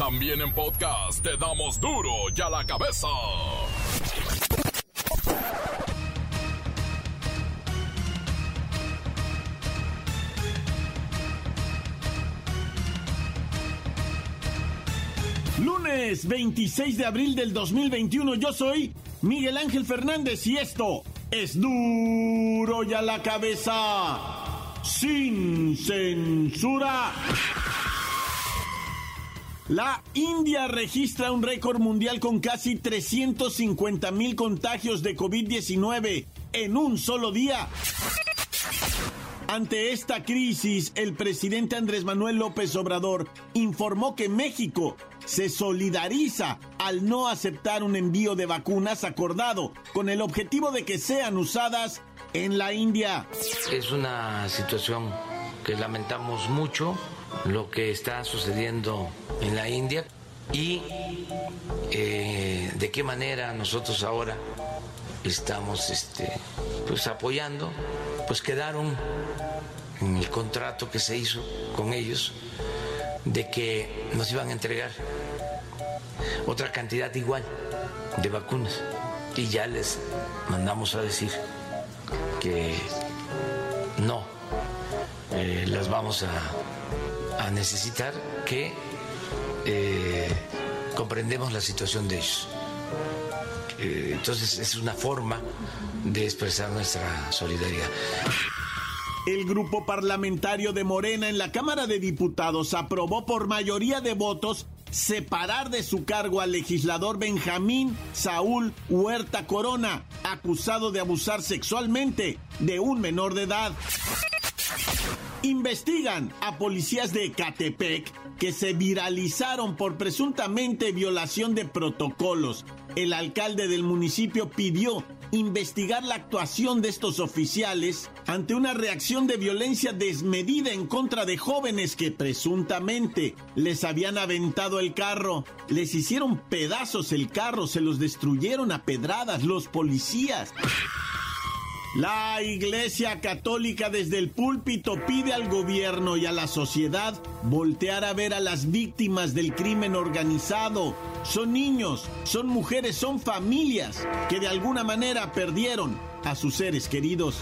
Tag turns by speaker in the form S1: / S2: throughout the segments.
S1: También en podcast te damos duro y a la cabeza.
S2: Lunes 26 de abril del 2021 yo soy Miguel Ángel Fernández y esto es duro y a la cabeza sin censura. La India registra un récord mundial con casi 350 mil contagios de COVID-19 en un solo día. Ante esta crisis, el presidente Andrés Manuel López Obrador informó que México se solidariza al no aceptar un envío de vacunas acordado con el objetivo de que sean usadas en la India.
S3: Es una situación lamentamos mucho lo que está sucediendo en la India y eh, de qué manera nosotros ahora estamos este, pues apoyando, pues quedaron en el contrato que se hizo con ellos de que nos iban a entregar otra cantidad igual de vacunas. Y ya les mandamos a decir que no eh, las vamos a, necesitar, que eh, comprendemos la situación de ellos. Eh, entonces es una forma de expresar nuestra solidaridad.
S2: El grupo parlamentario de Morena en la Cámara de Diputados aprobó por mayoría de votos separar de su cargo al legislador Benjamín Saúl Huerta Corona, acusado de abusar sexualmente de un menor de edad. Investigan a policías de Ecatepec que se viralizaron por presuntamente violación de protocolos. El alcalde del municipio pidió investigar la actuación de estos oficiales ante una reacción de violencia desmedida en contra de jóvenes que presuntamente les habían aventado el carro, les hicieron pedazos el carro, se los destruyeron a pedradas los policías. La Iglesia Católica desde el púlpito pide al gobierno y a la sociedad voltear a ver a las víctimas del crimen organizado. Son niños, son mujeres, son familias que de alguna manera perdieron a sus seres queridos.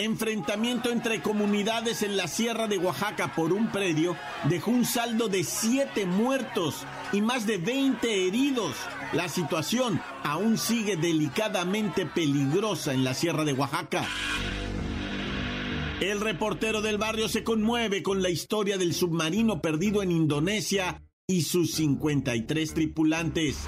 S2: Enfrentamiento entre comunidades en la Sierra de Oaxaca por un predio dejó un saldo de siete muertos y más de 20 heridos. La situación aún sigue delicadamente peligrosa en la Sierra de Oaxaca. El reportero del barrio se conmueve con la historia del submarino perdido en Indonesia y sus 53 tripulantes.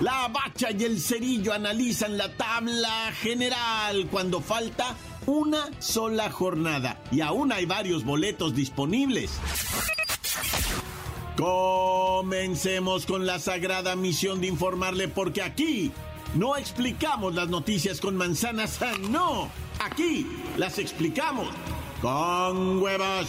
S2: La bacha y el cerillo analizan la tabla general cuando falta una sola jornada y aún hay varios boletos disponibles. Comencemos con la sagrada misión de informarle porque aquí no explicamos las noticias con manzanas, no, aquí las explicamos con huevos.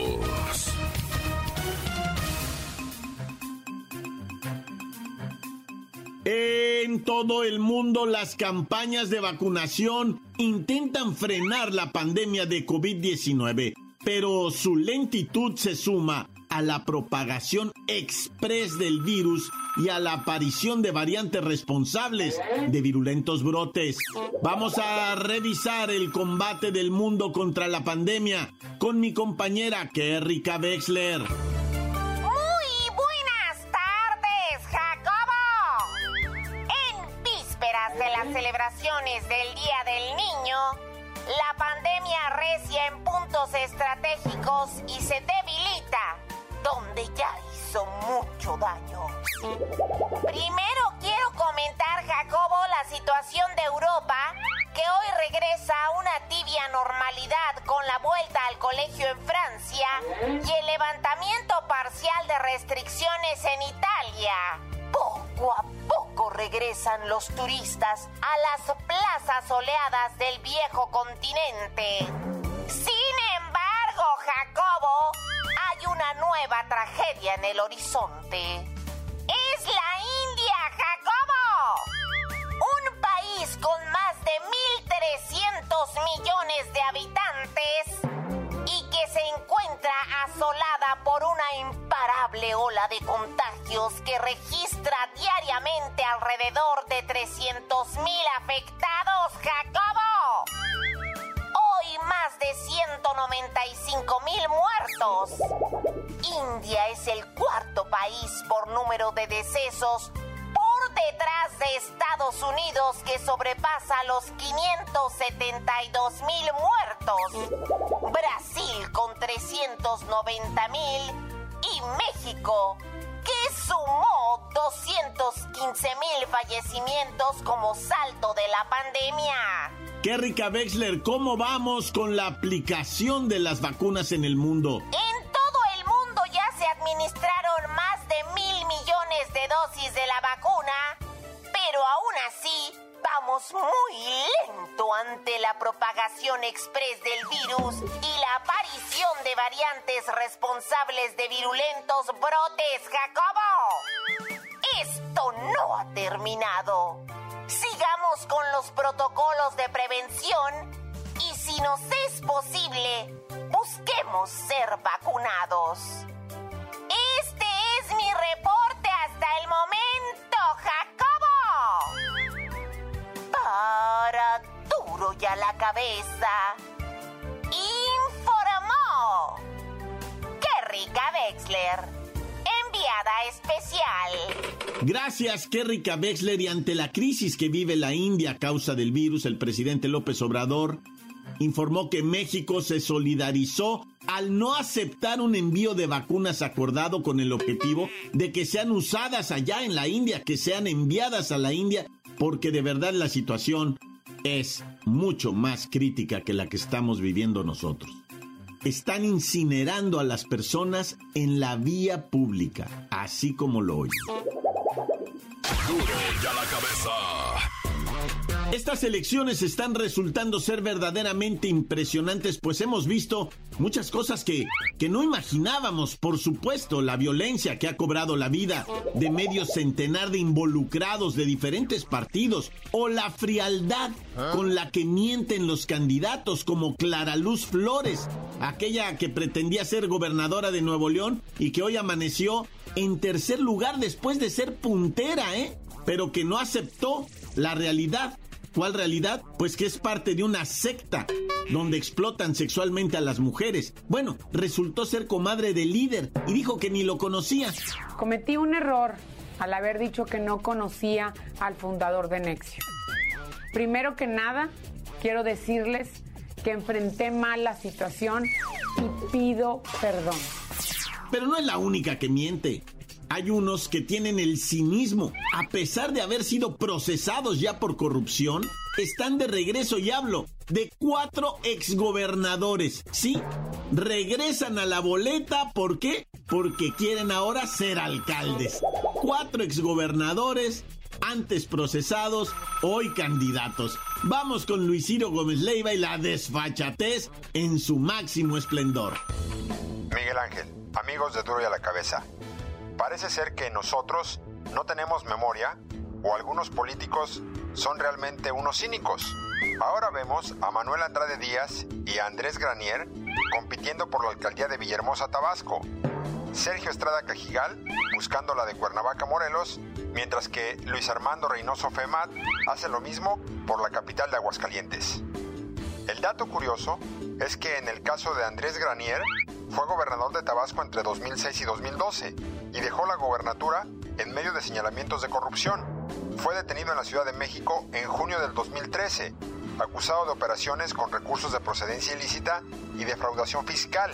S2: Todo el mundo las campañas de vacunación intentan frenar la pandemia de COVID-19, pero su lentitud se suma a la propagación express del virus y a la aparición de variantes responsables de virulentos brotes. Vamos a revisar el combate del mundo contra la pandemia con mi compañera Kerrika Wexler.
S4: Del Día del Niño, la pandemia recia en puntos estratégicos y se debilita donde ya hizo mucho daño. Primero quiero comentar, Jacobo, la situación de Europa, que hoy regresa a una tibia normalidad con la vuelta al colegio en Francia y el levantamiento parcial de restricciones en Italia. Poco a poco regresan los turistas a las plazas soleadas del viejo continente. Sin embargo, Jacobo, hay una nueva tragedia en el horizonte. Es la India, Jacobo. Un país con más de 1.300 millones de habitantes se encuentra asolada por una imparable ola de contagios que registra diariamente alrededor de 300.000 afectados, Jacobo. Hoy más de 195 mil muertos. India es el cuarto país por número de decesos detrás de Estados Unidos que sobrepasa los 572 mil muertos, Brasil con 390 mil y México que sumó 215 mil fallecimientos como salto de la pandemia.
S2: Qué rica Wexler, ¿cómo vamos con la aplicación de las vacunas en el mundo?
S4: En todo el mundo ya se administraron más de mil millones de dosis de la vacuna, así vamos muy lento ante la propagación express del virus y la aparición de variantes responsables de virulentos brotes, Jacobo. Esto no ha terminado. Sigamos con los protocolos de prevención y si nos es posible, busquemos ser vacunados. Este es mi reporte hasta el momento, la cabeza. Informó. ¡Qué rica Wexler! Enviada especial.
S2: Gracias, Kerrika Wexler. Y ante la crisis que vive la India a causa del virus, el presidente López Obrador informó que México se solidarizó al no aceptar un envío de vacunas acordado con el objetivo de que sean usadas allá en la India, que sean enviadas a la India, porque de verdad la situación es mucho más crítica que la que estamos viviendo nosotros. Están incinerando a las personas en la vía pública, así como lo oyen. Estas elecciones están resultando ser verdaderamente impresionantes, pues hemos visto muchas cosas que, que no imaginábamos. Por supuesto, la violencia que ha cobrado la vida de medio centenar de involucrados de diferentes partidos, o la frialdad con la que mienten los candidatos, como Clara Luz Flores, aquella que pretendía ser gobernadora de Nuevo León y que hoy amaneció en tercer lugar después de ser puntera, ¿eh? Pero que no aceptó la realidad. ¿Cuál realidad? Pues que es parte de una secta donde explotan sexualmente a las mujeres. Bueno, resultó ser comadre del líder y dijo que ni lo conocía.
S5: Cometí un error al haber dicho que no conocía al fundador de Nexio. Primero que nada, quiero decirles que enfrenté mal la situación y pido perdón.
S2: Pero no es la única que miente. Hay unos que tienen el cinismo, a pesar de haber sido procesados ya por corrupción, están de regreso y hablo de cuatro exgobernadores. Sí, regresan a la boleta, ¿por qué? Porque quieren ahora ser alcaldes. Cuatro exgobernadores, antes procesados, hoy candidatos. Vamos con Luis Ciro Gómez Leiva y la desfachatez en su máximo esplendor.
S6: Miguel Ángel, amigos de Duro y a la Cabeza. Parece ser que nosotros no tenemos memoria o algunos políticos son realmente unos cínicos. Ahora vemos a Manuel Andrade Díaz y a Andrés Granier compitiendo por la alcaldía de Villahermosa, Tabasco. Sergio Estrada Cajigal buscando la de Cuernavaca, Morelos, mientras que Luis Armando Reynoso Femat hace lo mismo por la capital de Aguascalientes. El dato curioso es que en el caso de Andrés Granier, fue gobernador de Tabasco entre 2006 y 2012 y dejó la gobernatura en medio de señalamientos de corrupción. Fue detenido en la Ciudad de México en junio del 2013, acusado de operaciones con recursos de procedencia ilícita y defraudación fiscal.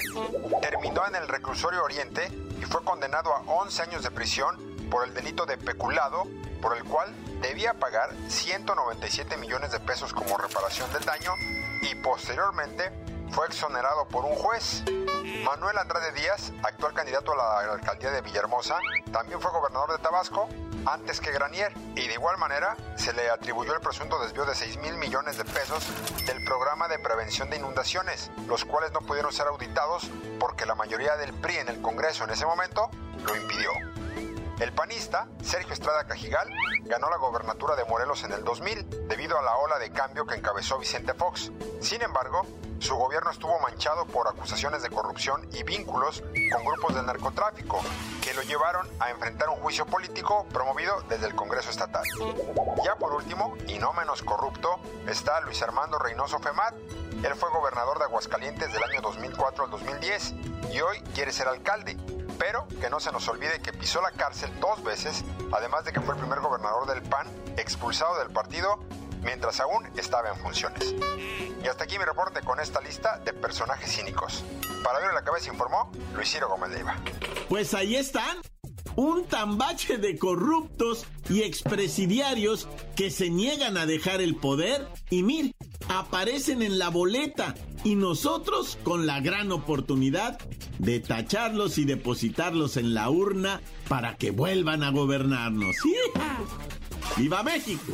S6: Terminó en el reclusorio Oriente y fue condenado a 11 años de prisión por el delito de peculado, por el cual debía pagar 197 millones de pesos como reparación del daño y posteriormente fue exonerado por un juez. Manuel Andrade Díaz, actual candidato a la alcaldía de Villahermosa, también fue gobernador de Tabasco antes que Granier y de igual manera se le atribuyó el presunto desvío de 6 mil millones de pesos del programa de prevención de inundaciones, los cuales no pudieron ser auditados porque la mayoría del PRI en el Congreso en ese momento lo impidió. El panista, Sergio Estrada Cajigal, ganó la gobernatura de Morelos en el 2000 debido a la ola de cambio que encabezó Vicente Fox. Sin embargo, su gobierno estuvo manchado por acusaciones de corrupción y vínculos con grupos de narcotráfico, que lo llevaron a enfrentar un juicio político promovido desde el Congreso Estatal. Ya por último, y no menos corrupto, está Luis Armando Reynoso Femat. Él fue gobernador de Aguascalientes del año 2004 al 2010 y hoy quiere ser alcalde pero que no se nos olvide que pisó la cárcel dos veces, además de que fue el primer gobernador del PAN expulsado del partido mientras aún estaba en funciones. Y hasta aquí mi reporte con esta lista de personajes cínicos. Para ver la cabeza informó Luis Ciro Gómez Leiva.
S2: Pues ahí están. Un tambache de corruptos y expresidiarios que se niegan a dejar el poder y mir, aparecen en la boleta y nosotros con la gran oportunidad de tacharlos y depositarlos en la urna para que vuelvan a gobernarnos. ¡Viva México!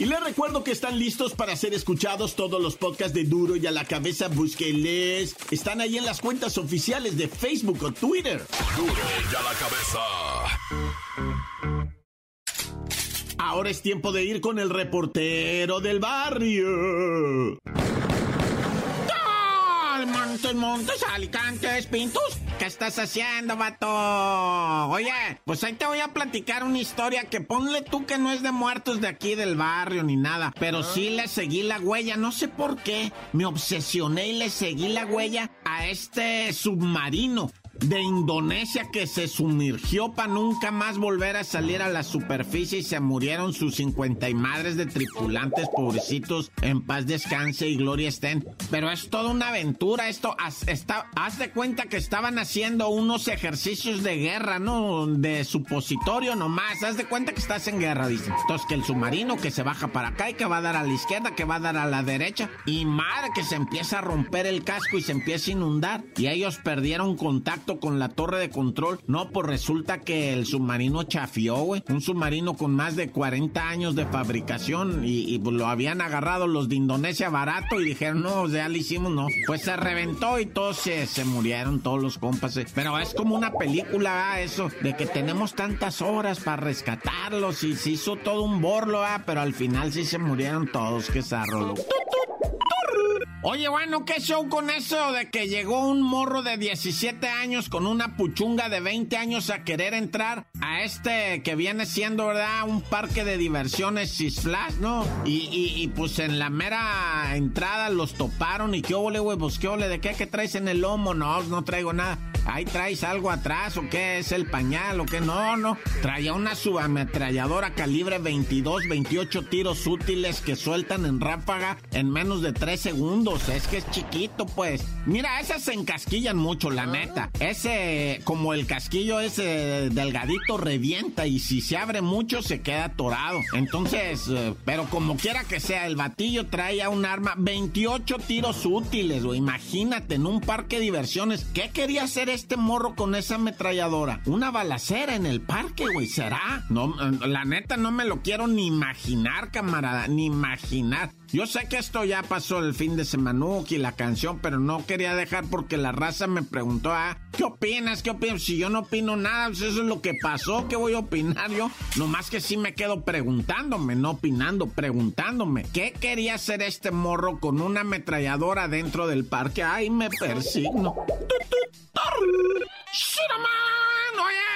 S2: Y les recuerdo que están listos para ser escuchados todos los podcasts de Duro y a la cabeza. Búsquenles. Están ahí en las cuentas oficiales de Facebook o Twitter.
S1: Duro y a la
S2: cabeza. Ahora es tiempo de ir con el reportero del barrio.
S7: Montes, montes, alicantes, pintos. ¿Qué estás haciendo, vato? Oye, pues ahí te voy a platicar una historia que ponle tú que no es de muertos de aquí del barrio ni nada, pero sí le seguí la huella, no sé por qué. Me obsesioné y le seguí la huella a este submarino de Indonesia que se sumergió para nunca más volver a salir a la superficie y se murieron sus 50 y madres de tripulantes, pobrecitos, en paz descanse y gloria estén. Pero es toda una aventura esto. Haz, haz de cuenta que estaban haciendo unos ejercicios de guerra, ¿no? De supositorio nomás. Haz de cuenta que estás en guerra, dicen. Entonces que el submarino que se baja para acá y que va a dar a la izquierda, que va a dar a la derecha. Y madre que se empieza a romper el casco y se empieza a inundar. Y ellos perdieron contacto con la torre de control. No, pues resulta que el submarino chafió, güey. Un submarino con más de 40 años de fabricación y, pues, lo habían agarrado los de Indonesia barato y dijeron, no, ya lo hicimos, no. Pues se reventó y todos se, murieron, todos los compas. Eh. Pero es como una película, ah, eso, de que tenemos tantas horas para rescatarlos y se hizo todo un borlo, ah, pero al final sí se murieron todos, qué zarro, Oye, bueno, ¿qué show con eso de que llegó un morro de 17 años con una puchunga de 20 años a querer entrar a este que viene siendo, ¿verdad? Un parque de diversiones Flash, ¿no? Y, y, pues en la mera entrada los toparon y qué ole, güey, pues qué ole, ¿de qué, qué traes en el lomo? No, no traigo nada. Ahí traes algo atrás o qué es el pañal o qué no, no. Traía una subametralladora calibre 22, 28 tiros útiles que sueltan en ráfaga en menos de 3 segundos. Es que es chiquito, pues. Mira, esas se encasquillan mucho, la neta. Ese, como el casquillo ese delgadito revienta y si se abre mucho se queda atorado. Entonces, eh, pero como quiera que sea, el batillo traía un arma 28 tiros útiles, o Imagínate, en un parque de diversiones. ¿Qué quería hacer este morro con esa ametralladora? Una balacera en el parque, güey, ¿será? No, la neta no me lo quiero ni imaginar, camarada, ni imaginar. Yo sé que esto ya pasó el fin de semana y la canción, pero no quería dejar porque la raza me preguntó, ah, ¿qué opinas? ¿Qué opinas? Si yo no opino nada, pues eso es lo que pasó, ¿qué voy a opinar yo? Nomás que sí me quedo preguntándome, no opinando, preguntándome, ¿qué quería hacer este morro con una ametralladora dentro del parque? Ay, me persigno. Oye,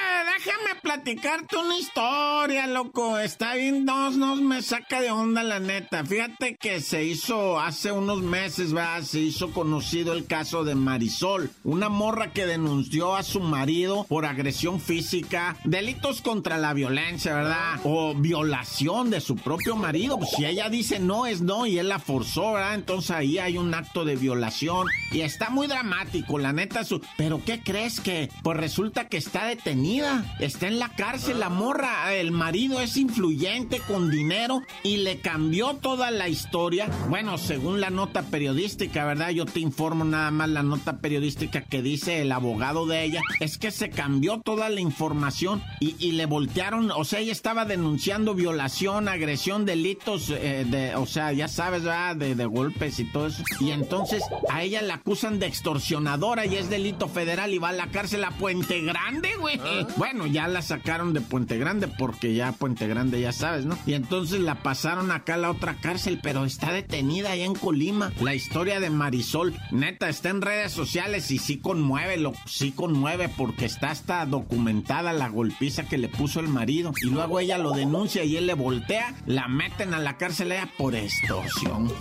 S7: déjame platicar platicarte una historia, loco. Está bien, no, no me saca de onda la neta. Fíjate que se hizo hace unos meses, ¿verdad? Se hizo conocido el caso de Marisol, una morra que denunció a su marido por agresión física, delitos contra la violencia, ¿verdad? O violación de su propio marido. Pues si ella dice no es no y él la forzó, ¿verdad? Entonces ahí hay un acto de violación y está muy dramático, la neta. Su... Pero ¿qué crees que? Pues resulta que está detenida, está en la cárcel la morra, el marido es influyente con dinero y le cambió toda la historia. Bueno, según la nota periodística, ¿verdad? Yo te informo nada más la nota periodística que dice el abogado de ella, es que se cambió toda la información y, le voltearon, o sea, ella estaba denunciando violación, agresión, delitos, eh, de, o sea, ya sabes, ¿verdad? De, de golpes y todo eso. Y entonces a ella la acusan de extorsionadora y es delito federal y va a la cárcel a Puente Grande, güey. Ah. Ya la sacaron de Puente Grande porque ya Puente Grande ya sabes, ¿no? Y entonces la pasaron acá a la otra cárcel, pero está detenida allá en Colima. La historia de Marisol, neta, está en redes sociales y sí conmueve, lo, sí conmueve porque está hasta documentada la golpiza que le puso el marido. Y luego ella lo denuncia y él le voltea, la meten a la cárcel por extorsión.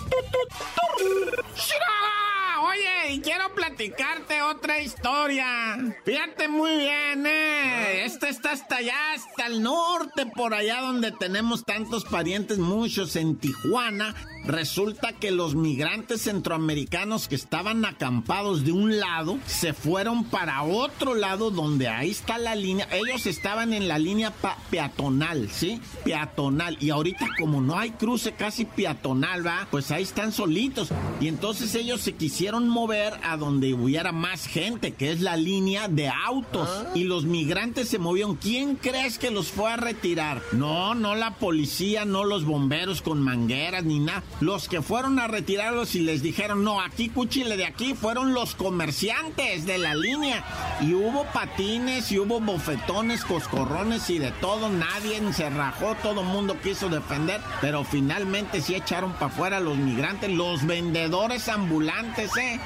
S7: Oye, y quiero platicarte otra historia. Fíjate muy bien, ¿eh? Esta está hasta allá, hasta el norte, por allá donde tenemos tantos parientes, muchos en Tijuana. Resulta que los migrantes centroamericanos que estaban acampados de un lado se fueron para otro lado donde ahí está la línea. Ellos estaban en la línea peatonal, ¿sí? Peatonal. Y ahorita como no hay cruce casi peatonal, ¿va? Pues ahí están solitos. Y entonces ellos se quisieron mover a donde hubiera más gente, que es la línea de autos. Ah. Y los migrantes se movieron. ¿Quién crees que los fue a retirar? No, no la policía, no los bomberos con mangueras ni nada los que fueron a retirarlos y les dijeron, no, aquí cuchile de aquí, fueron los comerciantes de la línea. Y hubo patines y hubo bofetones, coscorrones y de todo. Nadie se rajó, todo mundo quiso defender, pero finalmente sí echaron para afuera los migrantes, los vendedores ambulantes, ¿eh?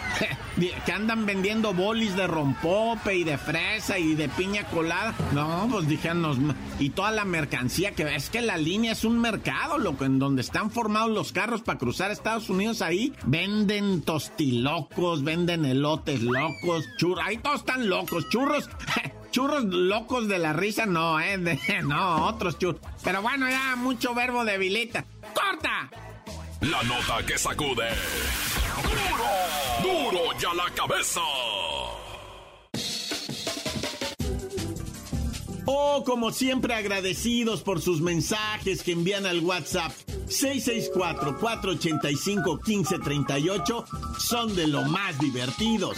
S7: que andan vendiendo bolis de rompope y de fresa y de piña colada. No, pues dijeron, y toda la mercancía que es que la línea es un mercado, loco, en donde están formados los carros para cruzar Estados Unidos ahí, venden tostilocos, venden elotes locos, churros, ahí todos están locos, churros. Churros locos de la risa, no, eh, no, otros churros. Pero bueno, ya mucho verbo debilita. ¡Corta!
S1: La nota que sacude. ¡Duro! ¡Duro ya la cabeza!
S2: Oh, como siempre agradecidos por sus mensajes que envían al WhatsApp 664-485-1538 son de lo más divertidos.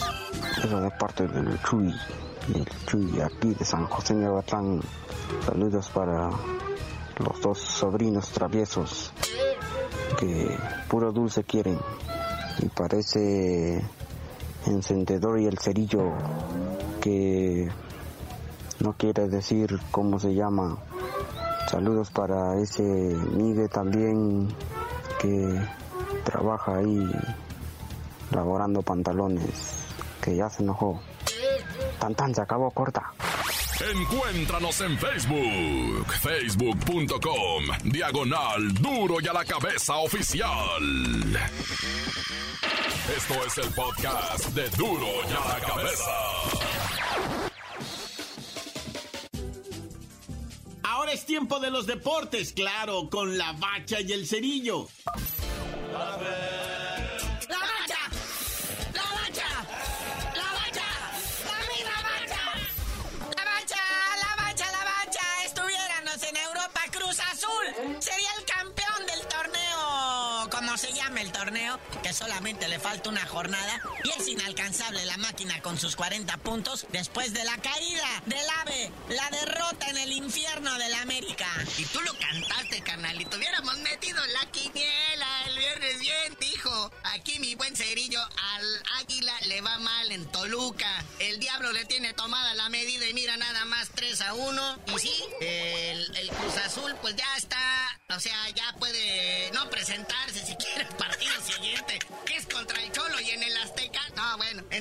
S8: Eso de parte del Chuy, el Chuy aquí de San José Nevatlán. Saludos para los dos sobrinos traviesos que puro dulce quieren. Y parece encendedor y el cerillo que no quiere decir cómo se llama. Saludos para ese Miguel también que trabaja ahí laborando pantalones, que ya se enojó. Tan tan se acabó corta.
S1: Encuéntranos en Facebook, facebook.com, diagonal duro y a la cabeza oficial. Esto es el podcast de duro y a la cabeza.
S2: Es tiempo de los deportes, claro, con la bacha y el cerillo.
S9: ¡La Solamente le falta una jornada. Y es inalcanzable la máquina con sus 40 puntos después de la caída del AVE. La derrota en el infierno de la América.
S10: Y tú lo cantaste, carnal, y tuviéramos metido la quiniela el viernes bien, dijo. Aquí mi buen cerillo al águila le va mal en Toluca. El diablo le tiene tomada la medida y mira nada más 3 a 1. Y sí, el, Cruz Azul pues ya está, o sea, ya puede no presentarse siguiente, que es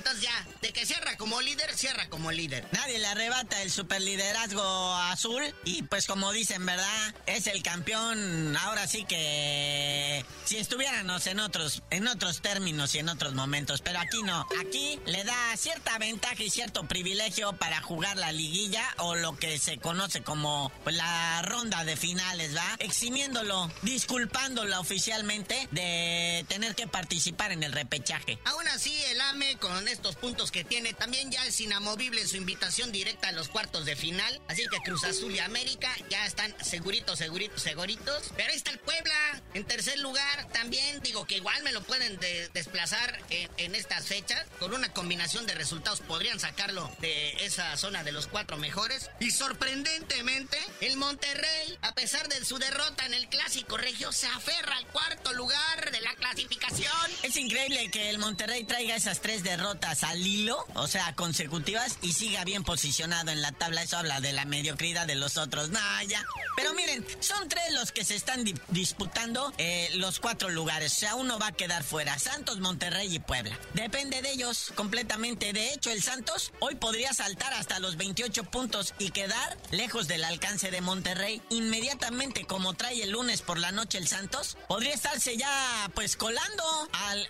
S10: entonces ya, de que cierra como líder, cierra como líder.
S9: Nadie le arrebata el superliderazgo azul y pues como dicen, ¿verdad? Es el campeón, ahora sí que si estuviéramos en otros en otros términos y en otros momentos, pero aquí no. Aquí le da cierta ventaja y cierto privilegio para jugar la liguilla o lo que se conoce como pues, la ronda de finales, ¿va? Eximiéndolo, disculpándolo oficialmente de tener que participar en el repechaje.
S10: Aún así, el AME, con estos puntos que tiene, también ya es inamovible su invitación directa a los cuartos de final. Así que Cruz Azul y América ya están seguritos, seguritos, seguritos. Pero ahí está el Puebla, en tercer lugar. También digo que igual me lo pueden desplazar en, en estas fechas. Con una combinación de resultados podrían sacarlo de esa zona de los cuatro mejores. Y sorprendentemente, el Monterrey, a pesar de su derrota en el clásico regio, se aferra al cuarto lugar de la clasificación.
S9: Es increíble que el Monterrey traiga esas tres derrotas al hilo, o sea, consecutivas, y siga bien posicionado en la tabla. Eso habla de la mediocridad de los otros. No, ya. Pero miren, son tres los que se están disputando eh, los cuatro lugares. O sea, uno va a quedar fuera. Santos, Monterrey y Puebla. Depende de ellos completamente. De hecho, el Santos hoy podría saltar hasta los 28 puntos y quedar lejos del alcance de Monterrey. Inmediatamente, como trae el lunes por la noche el Santos, podría estarse ya pues colando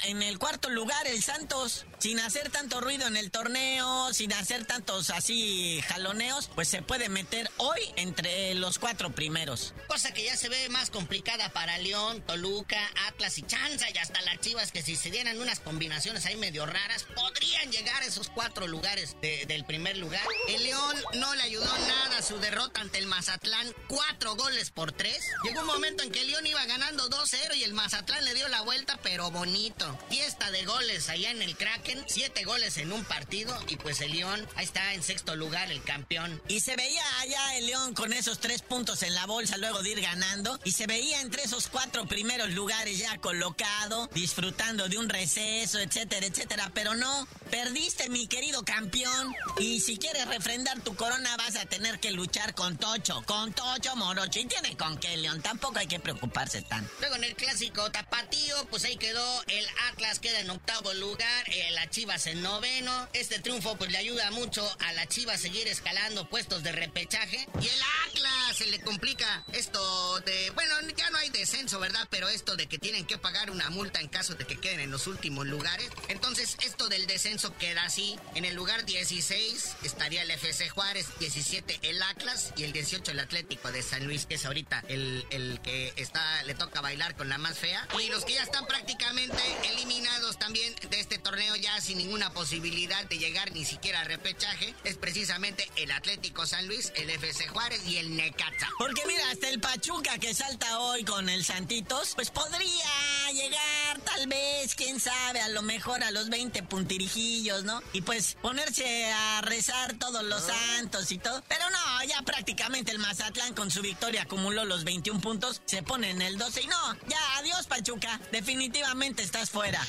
S9: en el cuarto lugar el Santos. Sin hacer tanto ruido en el torneo, sin hacer tantos así jaloneos, pues se puede meter hoy entre los cuatro primeros.
S10: Cosa que ya se ve más complicada para León, Toluca, Atlas y Chanza y hasta las Chivas que si se dieran unas combinaciones ahí medio raras, podrían llegar a esos cuatro lugares del primer lugar. El León no le ayudó nada a su derrota ante el Mazatlán, cuatro goles por tres. Llegó un momento en que el León iba ganando 2-0 y el Mazatlán le dio la vuelta, pero bonito. Fiesta de goles allá en el Kraken, siete goles en un partido y pues el León ahí está en sexto lugar, el campeón.
S9: Y se veía allá el León con esos tres puntos en la bolsa luego de ir ganando y se veía entre esos cuatro primeros lugares ya colocado, disfrutando de un receso, etcétera, etcétera, pero no, perdiste mi querido campeón y si quieres refrendar tu corona vas a tener que luchar con Tocho, con Tocho Morocho y tiene con qué León, tampoco hay que preocuparse tanto.
S10: Luego en el clásico tapatío, pues ahí quedó el Atlas queda en octavo lugar, eh, la Chivas en noveno, este triunfo pues le ayuda mucho a la Chivas seguir escalando puestos de repechaje y el Atlas se le complica esto de, bueno, ya no hay descenso, ¿verdad? Pero esto de que tienen que pagar una multa en caso de que queden en los últimos lugares. Entonces, esto del descenso queda así. En el lugar 16 estaría el FC Juárez, 17 el Atlas y el 18 el Atlético de San Luis, que es ahorita el, el que está, le toca bailar con la más fea. Y los que ya están prácticamente eliminados también de este torneo ya sin ninguna posibilidad de llegar ni siquiera a repechaje, es precisamente el Atlético San Luis, el FC Juárez y el Necaxa.
S9: Porque mira, hasta el Pachuca que salta hoy con el Santitos, pues podría llegar tal vez, quién sabe, a lo mejor a los 20 puntirijillos, ¿no? Y pues ponerse a rezar todos los santos y todo. Pero no, ya prácticamente el Mazatlán con su victoria acumuló los 21 puntos, se pone en el 12 y no, ya adiós Pachuca, definitivamente estás fuera.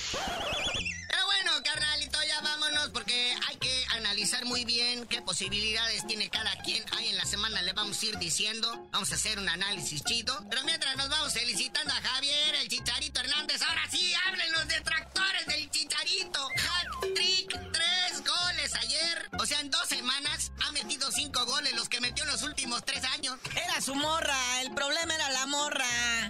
S10: Bueno, carnalito, ya vámonos porque hay que analizar muy bien qué posibilidades tiene cada quien. Ahí en la semana le vamos a ir diciendo. Vamos a hacer un análisis chido. Pero mientras nos vamos felicitando a Javier, el Chicharito Hernández. Ahora sí, hablen los detractores del Chicharito. Hat trick, tres goles ayer. O sea, en dos semanas ha metido cinco goles, los que metió en los últimos tres años.
S9: Era su morra, el problema era la morra.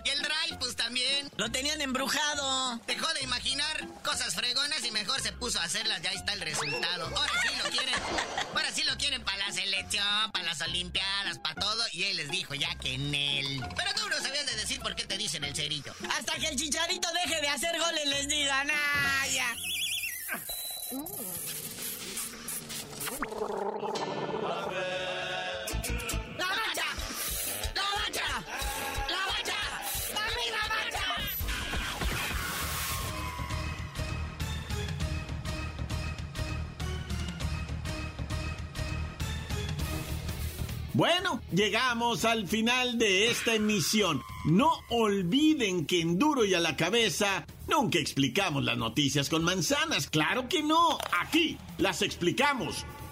S10: Y el drive, pues también.
S9: Lo tenían embrujado.
S10: Dejó de imaginar cosas fregonas y mejor se puso a hacerlas. Ya está el resultado. Ahora sí lo quieren. Ahora sí lo quieren para la selección, para las olimpiadas, para todo. Y él les dijo ya que en él. Pero tú no sabías de decir por qué te dicen el cerillo.
S9: Hasta que el chicharito deje de hacer goles les digan, ah, ya.
S2: Bueno, llegamos al final de esta emisión. No olviden que en Duro y a la cabeza nunca explicamos las noticias con manzanas. Claro que no. Aquí las explicamos